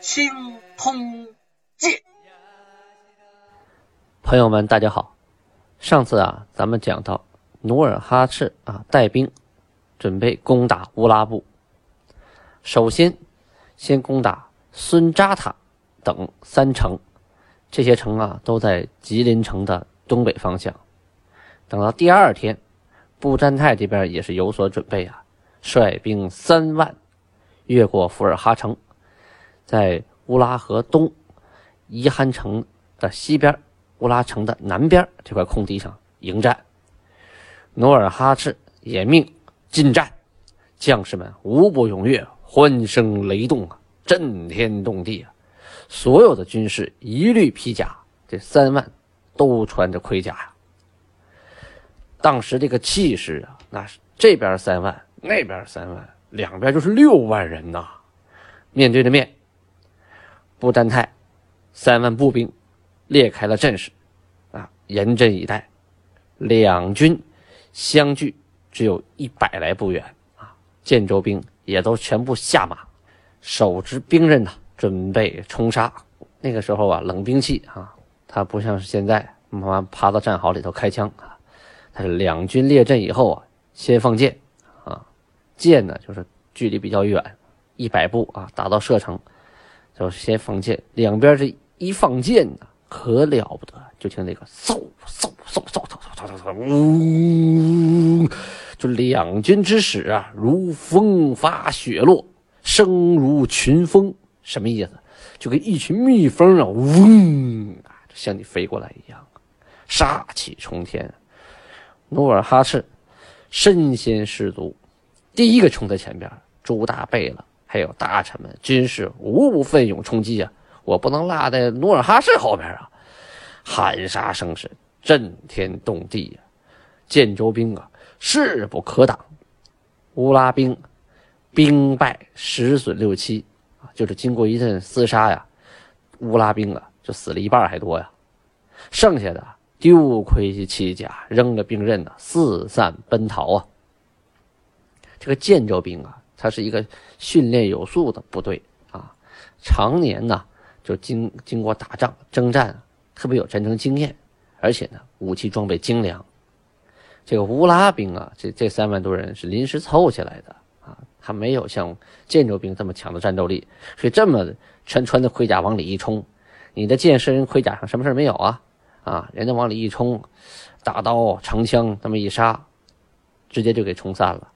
清通鉴》。朋友们，大家好。上次啊，咱们讲到努尔哈赤啊带兵准备攻打乌拉部，首先先攻打孙扎塔等三城，这些城啊都在吉林城的东北方向。等到第二天，布占泰这边也是有所准备啊，率兵三万越过福尔哈城，在乌拉河东伊罕城的西边。乌拉城的南边这块空地上迎战，努尔哈赤也命进战，将士们无不踊跃，欢声雷动啊，震天动地啊！所有的军士一律披甲，这三万都穿着盔甲呀。当时这个气势啊，那是这边三万，那边三万，两边就是六万人呐！面对着面，布占泰三万步兵。列开了阵势，啊，严阵以待。两军相距只有一百来步远，啊，建州兵也都全部下马，手执兵刃呐，准备冲杀。那个时候啊，冷兵器啊，它不像是现在，慢慢爬到战壕里头开枪啊。它是两军列阵以后啊，先放箭，啊，箭呢就是距离比较远，一百步啊，打到射程，就先放箭。两边这一放箭呢。可了不得！就听那个嗖嗖嗖嗖嗖嗖嗖嗖，呜！就两军之使啊，如风发雪落，声如群蜂，什么意思？就跟一群蜜蜂啊，嗡啊，向你飞过来一样，杀气冲天。努尔哈赤身先士卒，第一个冲在前边，朱大贝勒还有大臣们、军士无不奋勇冲击啊！我不能落在努尔哈赤后边啊！喊杀声是震天动地呀！建州兵啊，势不可挡。乌拉兵兵败十损六七啊，就是经过一阵厮杀呀，乌拉兵啊就死了一半还多呀。剩下的丢盔弃甲，扔了兵刃呢，四散奔逃啊。这个建州兵啊，他是一个训练有素的部队啊，常年呢。就经经过打仗征战，特别有战争经验，而且呢武器装备精良。这个乌拉兵啊，这这三万多人是临时凑起来的啊，他没有像建州兵这么强的战斗力，所以这么全穿的盔甲往里一冲，你的剑身盔甲上什么事没有啊？啊，人家往里一冲，大刀长枪这么一杀，直接就给冲散了。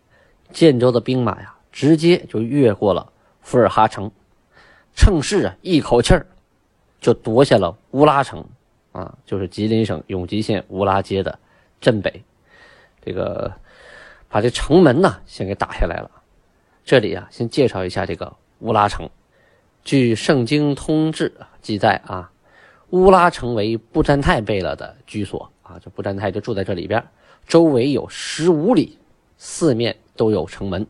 建州的兵马呀，直接就越过了福尔哈城。趁势啊，一口气儿就夺下了乌拉城，啊，就是吉林省永吉县乌拉街的镇北。这个把这城门呢先给打下来了。这里啊，先介绍一下这个乌拉城。据《圣经通志》记载啊，乌拉城为布占泰贝勒的居所啊，这布占泰就住在这里边，周围有十五里，四面都有城门，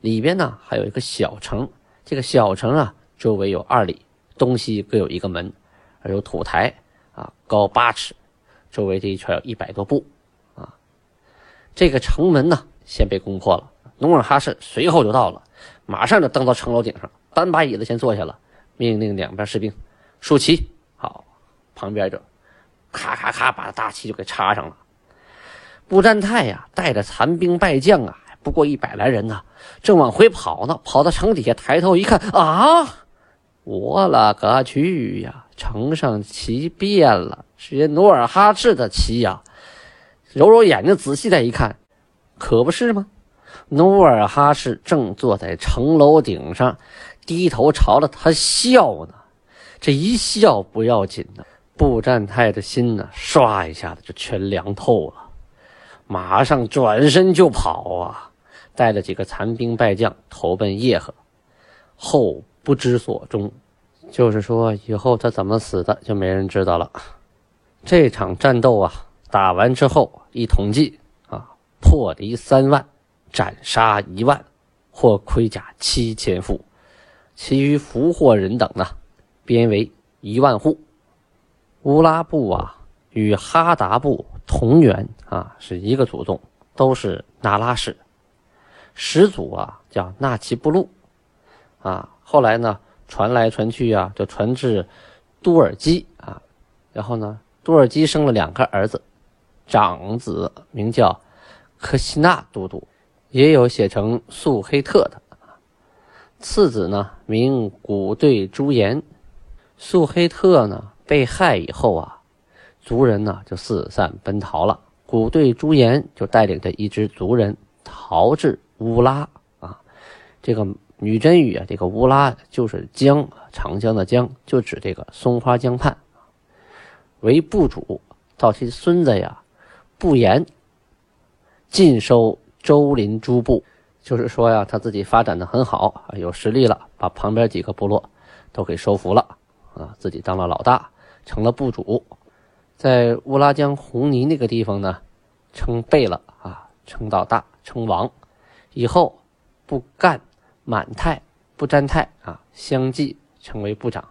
里边呢还有一个小城。这个小城啊。周围有二里，东西各有一个门，而有土台啊，高八尺，周围这一圈有一百多步啊。这个城门呢，先被攻破了。努尔哈赤随后就到了，马上就登到城楼顶上，搬把椅子先坐下了，命令两边士兵竖旗。好，旁边就咔咔咔把大旗就给插上了。布占泰呀，带着残兵败将啊，不过一百来人呢，正往回跑呢，跑到城底下，抬头一看啊！我勒个去呀！城上旗变了，是人努尔哈赤的旗呀！揉揉眼睛，仔细再一看，可不是吗？努尔哈赤正坐在城楼顶上，低头朝着他笑呢。这一笑不要紧呢，布占泰的心呢，唰一下子就全凉透了，马上转身就跑啊，带了几个残兵败将投奔叶赫，后。不知所终，就是说以后他怎么死的就没人知道了。这场战斗啊，打完之后一统计啊，破敌三万，斩杀一万，获盔甲七千副，其余俘获人等呢，编为一万户。乌拉部啊，与哈达部同源啊，是一个祖宗，都是那拉氏。始祖啊叫纳奇布路，啊，后来呢传来传去啊，就传至都尔基啊，然后呢，都尔基生了两个儿子，长子名叫科西纳都督，也有写成素黑特的，次子呢名古对朱颜，素黑特呢被害以后啊，族人呢就四散奔逃了，古对朱颜就带领着一支族人逃至。乌拉啊，这个女真语啊，这个乌拉就是江，长江的江，就指这个松花江畔。为部主，到其孙子呀，不言尽收周邻诸部，就是说呀，他自己发展的很好，有实力了，把旁边几个部落都给收服了啊，自己当了老大，成了部主，在乌拉江红泥那个地方呢，称贝勒啊，称到大，称王。以后，不干满泰、不占泰啊，相继成为部长。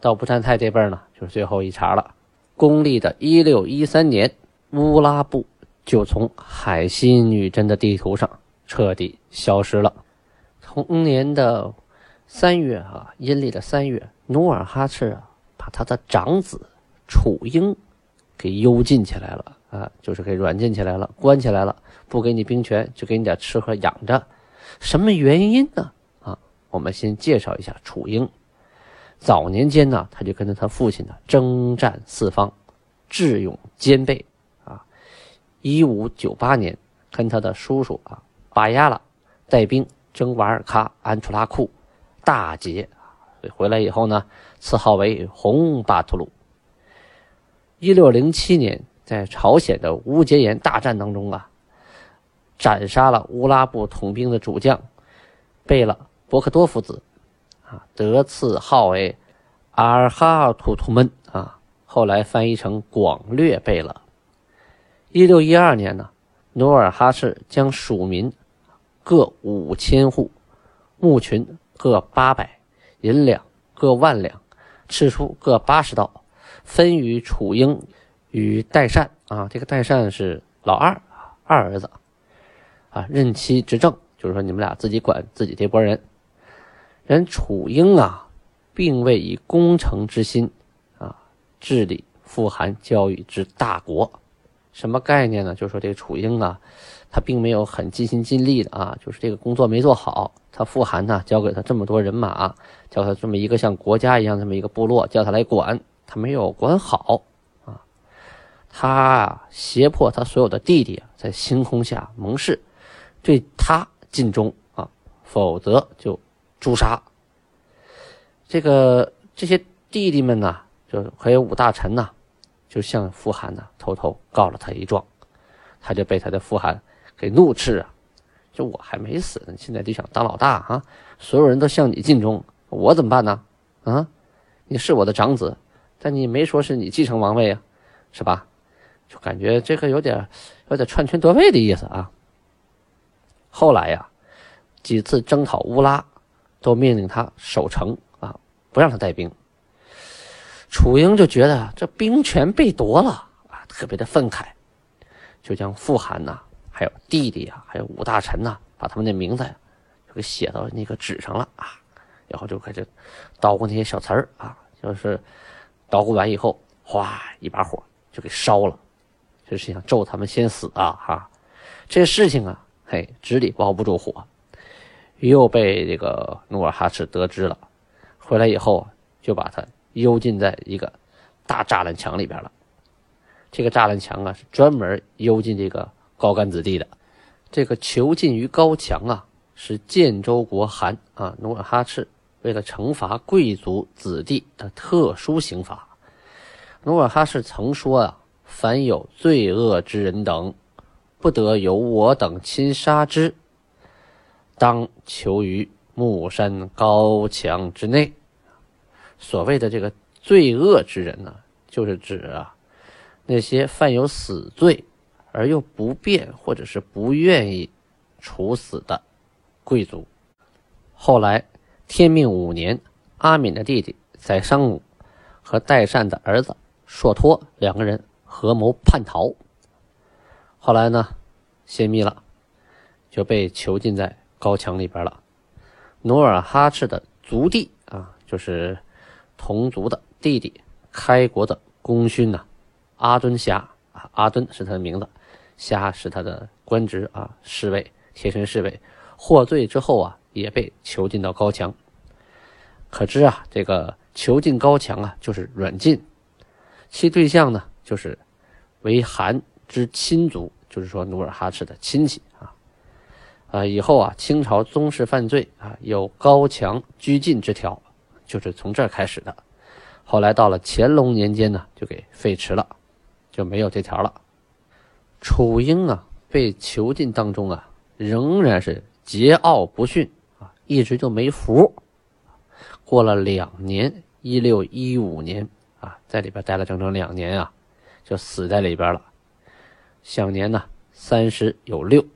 到不占泰这辈呢，就是最后一茬了。公历的一六一三年，乌拉部就从海西女真的地图上彻底消失了。同年的三月啊，阴历的三月，努尔哈赤啊，把他的长子楚英给幽禁起来了。啊，就是给软禁起来了，关起来了，不给你兵权，就给你点吃喝养着。什么原因呢？啊，我们先介绍一下楚英。早年间呢，他就跟着他父亲呢征战四方，智勇兼备啊。一五九八年，跟他的叔叔啊巴亚拉带兵征瓦尔喀、安楚拉库，大捷。回来以后呢，赐号为红巴图鲁。一六零七年。在朝鲜的乌节岩大战当中啊，斩杀了乌拉部统兵的主将贝勒伯克多夫子，啊，得赐号为阿尔哈图图闷啊，后来翻译成广略贝勒。一六一二年呢，努尔哈赤将属民各五千户，牧群各八百，银两各万两，赤出各八十道，分与楚英。与代善啊，这个代善是老二二儿子啊，任期执政，就是说你们俩自己管自己这波人。人楚英啊，并未以功成之心啊治理富含教育之大国。什么概念呢？就是说这个楚英啊，他并没有很尽心尽力的啊，就是这个工作没做好。他富含呢，交给他这么多人马，交他这么一个像国家一样这么一个部落，叫他来管，他没有管好。他啊，胁迫他所有的弟弟，在星空下盟誓，对他尽忠啊，否则就诛杀。这个这些弟弟们呢，就还有五大臣呢，就向富汗呢偷偷告了他一状，他就被他的富汗给怒斥啊，就我还没死呢，现在就想当老大啊，所有人都向你尽忠，我怎么办呢？啊，你是我的长子，但你没说是你继承王位啊，是吧？就感觉这个有点有点篡权夺位的意思啊。后来呀，几次征讨乌拉，都命令他守城啊，不让他带兵。楚英就觉得这兵权被夺了啊，特别的愤慨，就将富汗呐，还有弟弟啊，还有五大臣呐，把他们的名字呀，就给写到那个纸上了啊，然后就开始捣鼓那些小词儿啊，就是捣鼓完以后，哗，一把火就给烧了。就是想咒他们先死啊！哈，这事情啊，嘿，纸里包不住火，又被这个努尔哈赤得知了。回来以后，就把他幽禁在一个大栅栏墙里边了。这个栅栏墙啊，是专门幽禁这个高干子弟的。这个囚禁于高墙啊，是建州国汗啊努尔哈赤为了惩罚贵族子弟的特殊刑罚。努尔哈赤曾说啊。凡有罪恶之人等，不得由我等亲杀之，当囚于木山高墙之内。所谓的这个罪恶之人呢，就是指啊那些犯有死罪而又不便或者是不愿意处死的贵族。后来天命五年，阿敏的弟弟宰商武和代善的儿子硕托两个人合谋叛逃。后来呢，泄密了，就被囚禁在高墙里边了。努尔哈赤的族弟啊，就是同族的弟弟，开国的功勋呐，阿敦虾啊，阿敦是他的名字，虾是他的官职啊，侍卫，贴身侍卫，获罪之后啊，也被囚禁到高墙。可知啊，这个囚禁高墙啊，就是软禁，其对象呢，就是为韩之亲族，就是说努尔哈赤的亲戚啊。啊，以后啊，清朝宗室犯罪啊，有高墙拘禁之条，就是从这儿开始的。后来到了乾隆年间呢，就给废弛了，就没有这条了。楚英啊，被囚禁当中啊，仍然是桀骜不驯啊，一直就没服。过了两年，一六一五年啊，在里边待了整整两年啊，就死在里边了，享年呢三十有六。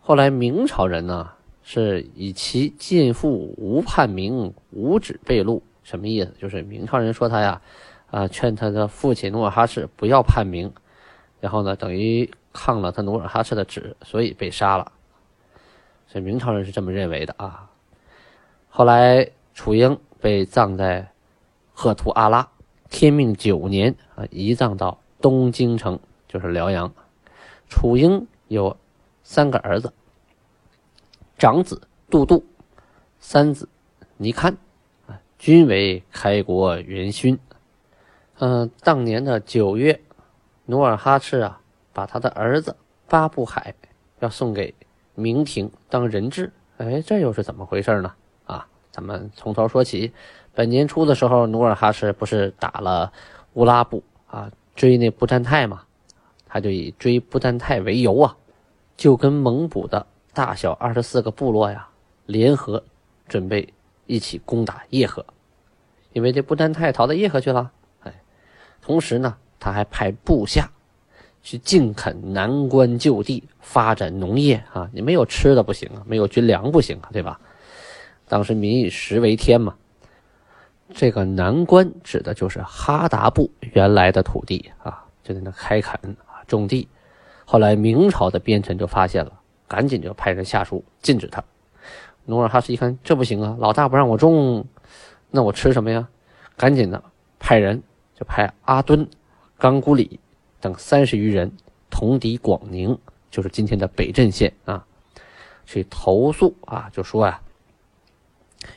后来明朝人呢，是以其尽父无叛明，无旨被戮，什么意思？就是明朝人说他呀，啊，劝他的父亲努尔哈赤不要叛明，然后呢，等于抗了他努尔哈赤的旨，所以被杀了。所以明朝人是这么认为的啊。后来楚英被葬在赫图阿拉，天命九年啊，移葬到东京城，就是辽阳。楚英有。三个儿子，长子杜度，三子尼堪，啊，均为开国元勋。嗯，当年的九月，努尔哈赤啊，把他的儿子巴布海要送给明廷当人质。哎，这又是怎么回事呢？啊，咱们从头说起。本年初的时候，努尔哈赤不是打了乌拉布啊，追那布占泰嘛？他就以追布占泰为由啊。就跟蒙古的大小二十四个部落呀联合，准备一起攻打叶赫，因为这不丹泰逃到叶赫去了。哎，同时呢，他还派部下去进垦南关就地，发展农业啊。你没有吃的不行啊，没有军粮不行啊，对吧？当时民以食为天嘛。这个南关指的就是哈达部原来的土地啊，就在那开垦啊，种地。后来明朝的边臣就发现了，赶紧就派人下书禁止他。努尔哈赤一看这不行啊，老大不让我种，那我吃什么呀？赶紧的派人就派阿敦、刚古里等三十余人同抵广宁，就是今天的北镇县啊，去投诉啊，就说呀，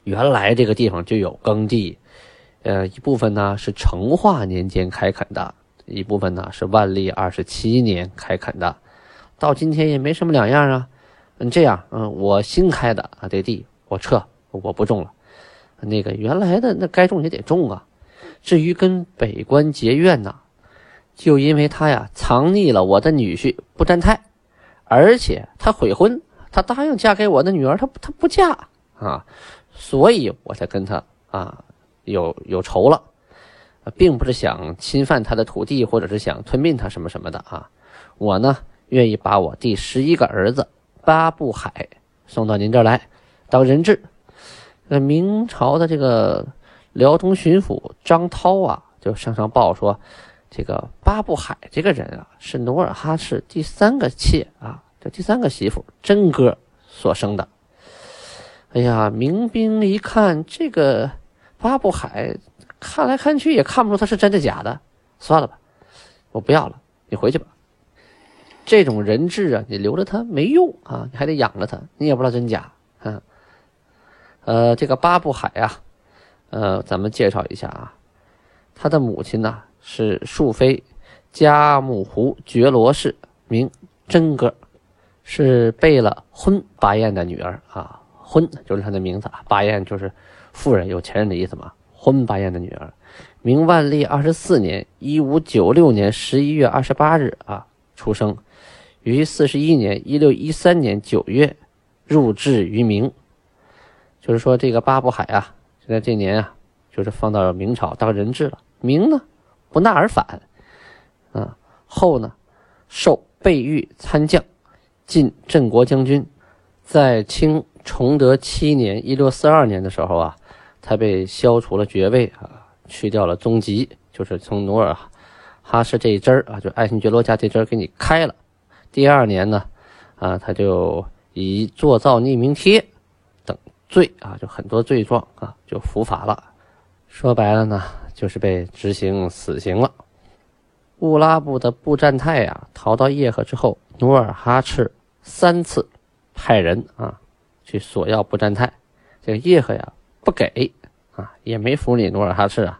原来这个地方就有耕地，呃，一部分呢是成化年间开垦的。一部分呢是万历二十七年开垦的，到今天也没什么两样啊。嗯，这样，嗯，我新开的啊，这地我撤，我不种了。那个原来的那该种也得种啊。至于跟北关结怨呢，就因为他呀藏匿了我的女婿不占太，而且他悔婚，他答应嫁给我的女儿，他他不嫁啊，所以我才跟他啊有有仇了。并不是想侵犯他的土地，或者是想吞并他什么什么的啊！我呢，愿意把我第十一个儿子巴布海送到您这儿来当人质。那明朝的这个辽东巡抚张涛啊，就上上报说，这个巴布海这个人啊，是努尔哈赤第三个妾啊，这第三个媳妇真哥所生的。哎呀，民兵一看这个巴布海。看来看去也看不出他是真的假的，算了吧，我不要了，你回去吧。这种人质啊，你留着他没用啊，你还得养着他，你也不知道真假啊。呃，这个巴布海啊，呃，咱们介绍一下啊，他的母亲呢是庶妃加木湖觉罗氏，名真格，是备了婚巴彦的女儿啊，婚就是他的名字，巴彦就是富人、有钱人的意思嘛。婚巴彦的女儿，明万历二十四年（一五九六年）十一月二十八日啊出生，于四十一年（一六一三年）九月入质于明。就是说，这个巴布海啊，现在这年啊就是放到明朝当人质了。明呢不纳而返，啊后呢受备御参将，进镇国将军。在清崇德七年（一六四二年）的时候啊，他被消除了爵位啊，去掉了宗籍，就是从努尔哈赤这一支儿啊，就爱新觉罗家这支儿给你开了。第二年呢，啊，他就以作造匿名帖等罪啊，就很多罪状啊，就伏法了。说白了呢，就是被执行死刑了。乌拉部的布占泰呀，逃到叶赫之后，努尔哈赤三次。派人啊去索要不占泰，这个叶赫呀不给啊，也没服你努尔哈赤啊。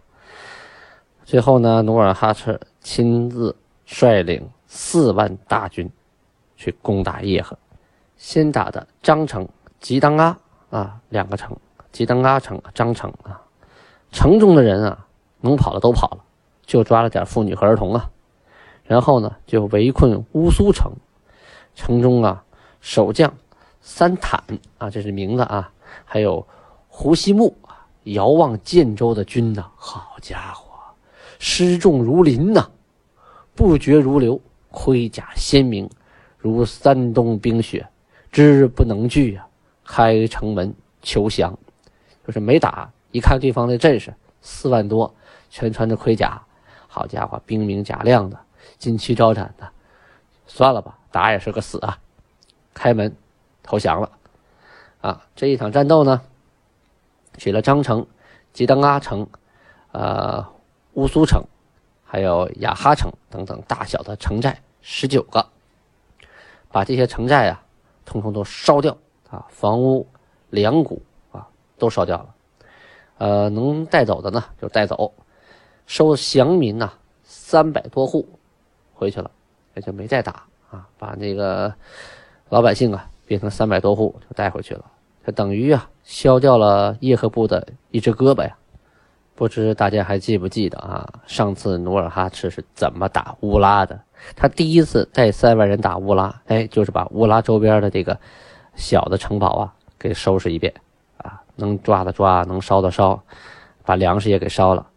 最后呢，努尔哈赤亲自率领四万大军去攻打叶赫，先打的张城、吉当阿啊两个城，吉当阿城、张城啊，城中的人啊能跑的都跑了，就抓了点妇女和儿童啊。然后呢，就围困乌苏城，城中啊守将。三坦啊，这是名字啊，还有胡西木，遥望建州的军呐，好家伙，失重如林呐，不绝如流，盔甲鲜明，如山东冰雪，知不能拒啊！开城门求降，就是没打，一看对方的阵势，四万多，全穿着盔甲，好家伙，兵明甲亮的，金旗招展的，算了吧，打也是个死啊！开门。投降了，啊，这一场战斗呢，取了张城、吉登阿城、呃乌苏城，还有雅哈城等等大小的城寨十九个，把这些城寨啊，通通都烧掉啊，房屋、粮谷啊，都烧掉了，呃，能带走的呢就带走，收降民呐三百多户回去了，也就没再打。啊，把那个老百姓啊。变成三百多户就带回去了，这等于啊削掉了叶赫部的一只胳膊呀！不知大家还记不记得啊？上次努尔哈赤是怎么打乌拉的？他第一次带三万人打乌拉，哎，就是把乌拉周边的这个小的城堡啊给收拾一遍啊，能抓的抓，能烧的烧，把粮食也给烧了，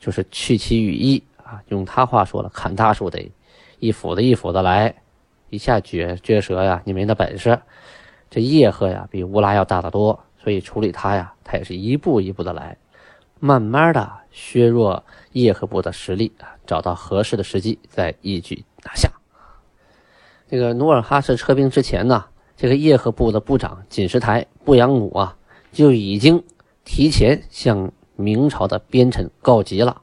就是去其羽翼啊，用他话说了，砍大树得一斧子一斧子来。一下撅撅舌呀，你没那本事。这叶赫呀，比乌拉要大得多，所以处理他呀，他也是一步一步的来，慢慢的削弱叶赫部的实力啊，找到合适的时机再一举拿下。这个努尔哈赤撤兵之前呢，这个叶赫部的部长锦石台布扬努啊，就已经提前向明朝的边臣告急了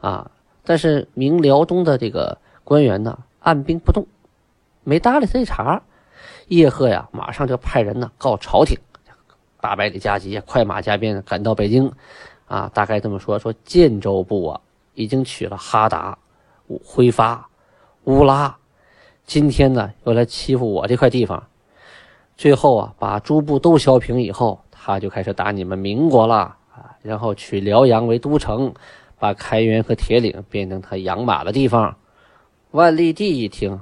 啊，但是明辽东的这个官员呢，按兵不动。没搭理这茬，叶赫呀，马上就派人呢告朝廷，八百里加急，快马加鞭赶到北京，啊，大概这么说：说建州部啊，已经取了哈达、挥发、乌拉，今天呢又来欺负我这块地方，最后啊，把诸部都削平以后，他就开始打你们民国了啊，然后取辽阳为都城，把开原和铁岭变成他养马的地方。万历帝一听。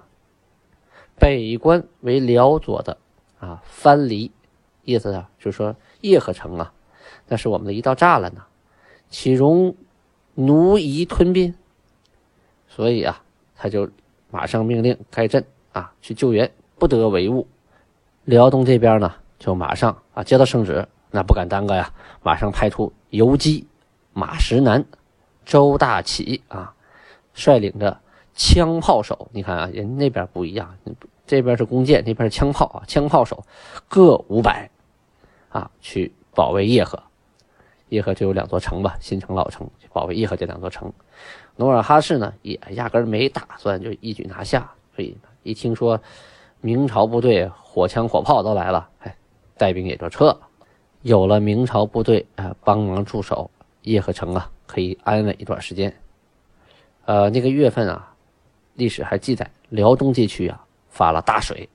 北关为辽左的啊，藩篱，意思啊，就是说叶赫城啊，那是我们的一道栅栏呐，岂容奴夷吞并？所以啊，他就马上命令开镇啊，去救援，不得为误。辽东这边呢，就马上啊接到圣旨，那不敢耽搁呀，马上派出游击马石南、周大启啊，率领着。枪炮手，你看啊，人那边不一样，这边是弓箭，那边是枪炮啊。枪炮手各五百，啊，去保卫叶赫。叶赫就有两座城吧，新城、老城，保卫叶赫这两座城。努尔哈赤呢，也压根没打算就一举拿下，所以一听说明朝部队火枪火炮都来了，哎，带兵也就撤了。有了明朝部队啊帮忙驻守，叶赫城啊可以安稳一段时间。呃，那个月份啊。历史还记载，辽东地区啊发了大水，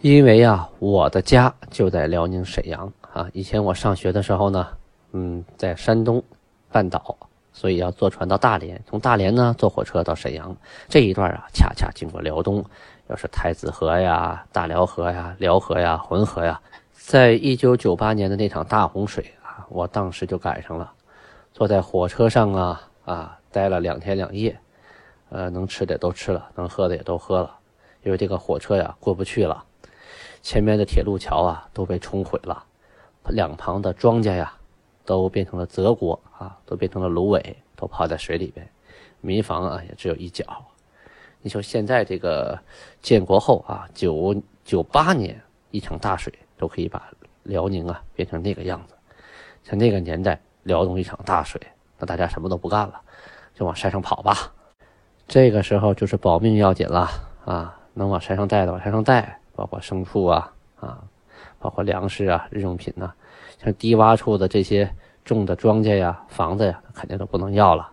因为啊我的家就在辽宁沈阳啊。以前我上学的时候呢，嗯，在山东半岛，所以要坐船到大连，从大连呢坐火车到沈阳。这一段啊，恰恰经过辽东，要是太子河呀、大辽河呀、辽河呀、浑河呀，在一九九八年的那场大洪水啊，我当时就赶上了，坐在火车上啊啊，待了两天两夜，呃，能吃的都吃了，能喝的也都喝了，因为这个火车呀过不去了，前面的铁路桥啊都被冲毁了，两旁的庄稼呀都变成了泽国啊，都变成了芦苇，都泡在水里边，民房啊也只有一角。你说现在这个建国后啊，九九八年一场大水都可以把辽宁啊变成那个样子，在那个年代。辽东一场大水，那大家什么都不干了，就往山上跑吧。这个时候就是保命要紧了啊！能往山上带的往山上带，包括牲畜啊啊，包括粮食啊、日用品呐。像低洼处的这些种的庄稼呀、房子呀，肯定都不能要了。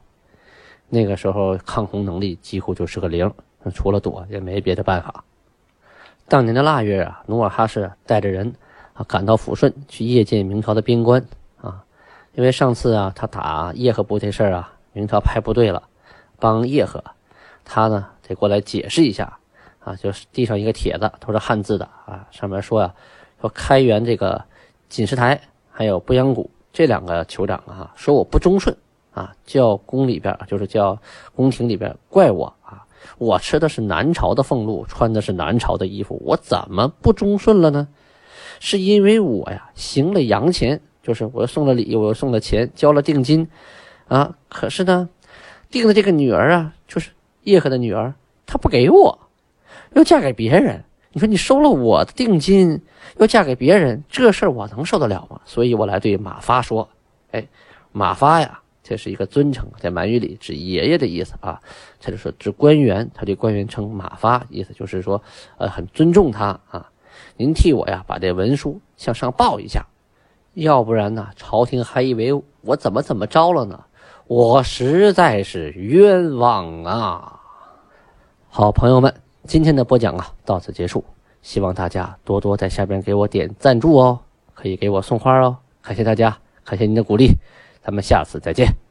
那个时候抗洪能力几乎就是个零，除了躲也没别的办法。当年的腊月啊，努尔哈赤带着人啊赶到抚顺去谒见明朝的边关啊。因为上次啊，他打叶赫部这事儿啊，明朝派部队了，帮叶赫，他呢得过来解释一下啊，就是递上一个帖子，都是汉字的啊，上面说呀，说开元这个锦石台还有鄱阳谷这两个酋长啊，说我不忠顺啊，叫宫里边就是叫宫廷里边怪我啊，我吃的是南朝的俸禄，穿的是南朝的衣服，我怎么不忠顺了呢？是因为我呀行了洋钱。就是我又送了礼，我又送了钱，交了定金，啊，可是呢，定的这个女儿啊，就是叶赫的女儿，她不给我，又嫁给别人。你说你收了我的定金，又嫁给别人，这事儿我能受得了吗？所以我来对马发说，哎，马发呀，这是一个尊称，在满语里指爷爷的意思啊。他就说指官员，他对官员称马发，意思就是说，呃，很尊重他啊。您替我呀，把这文书向上报一下。要不然呢？朝廷还以为我怎么怎么着了呢？我实在是冤枉啊！好朋友们，今天的播讲啊到此结束，希望大家多多在下边给我点赞助哦，可以给我送花哦，感谢大家，感谢您的鼓励，咱们下次再见。